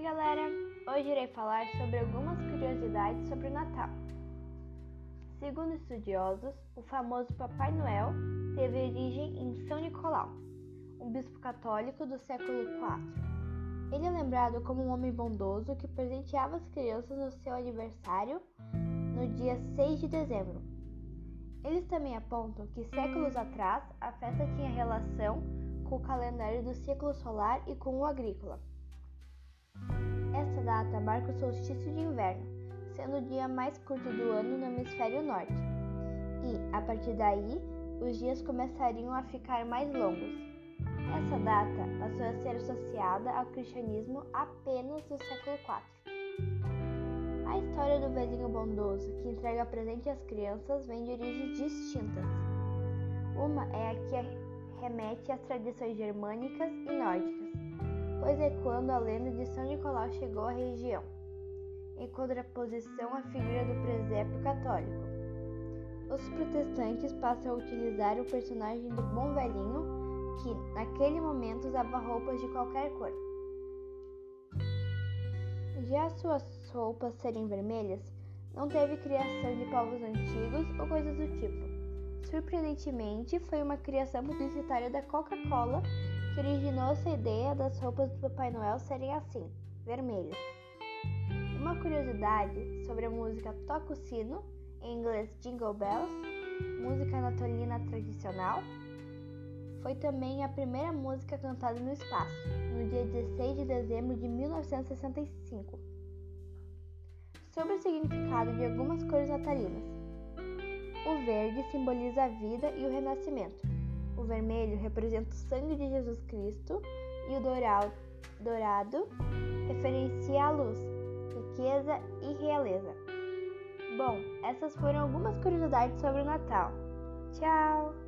galera! Hoje irei falar sobre algumas curiosidades sobre o Natal. Segundo estudiosos, o famoso Papai Noel teve origem em São Nicolau, um bispo católico do século IV. Ele é lembrado como um homem bondoso que presenteava as crianças no seu aniversário no dia 6 de dezembro. Eles também apontam que séculos atrás a festa tinha relação com o calendário do ciclo solar e com o agrícola. Essa data marca o solstício de inverno, sendo o dia mais curto do ano no hemisfério norte. E, a partir daí, os dias começariam a ficar mais longos. Essa data passou a ser associada ao cristianismo apenas no século IV. A história do velhinho bondoso que entrega presente às crianças vem de origens distintas. Uma é a que remete às tradições germânicas e nórdicas, pois é quando a lenda de São Nicolau chegou à região, em contraposição à figura do presépio católico. Os protestantes passam a utilizar o personagem do bom velhinho que, naquele momento, usava roupas de qualquer cor. Já suas roupas serem vermelhas, não teve criação de povos antigos ou coisas do tipo. Surpreendentemente, foi uma criação publicitária da Coca-Cola que originou essa ideia das roupas do Papai Noel serem assim, vermelhas. Uma curiosidade sobre a música Toca o Sino, em inglês Jingle Bells, música natalina tradicional, foi também a primeira música cantada no espaço, no dia 16 de dezembro de 1965. Sobre o significado de algumas cores natalinas. O verde simboliza a vida e o renascimento. O vermelho representa o sangue de Jesus Cristo e o dourado referencia a luz, riqueza e realeza. Bom, essas foram algumas curiosidades sobre o Natal. Tchau!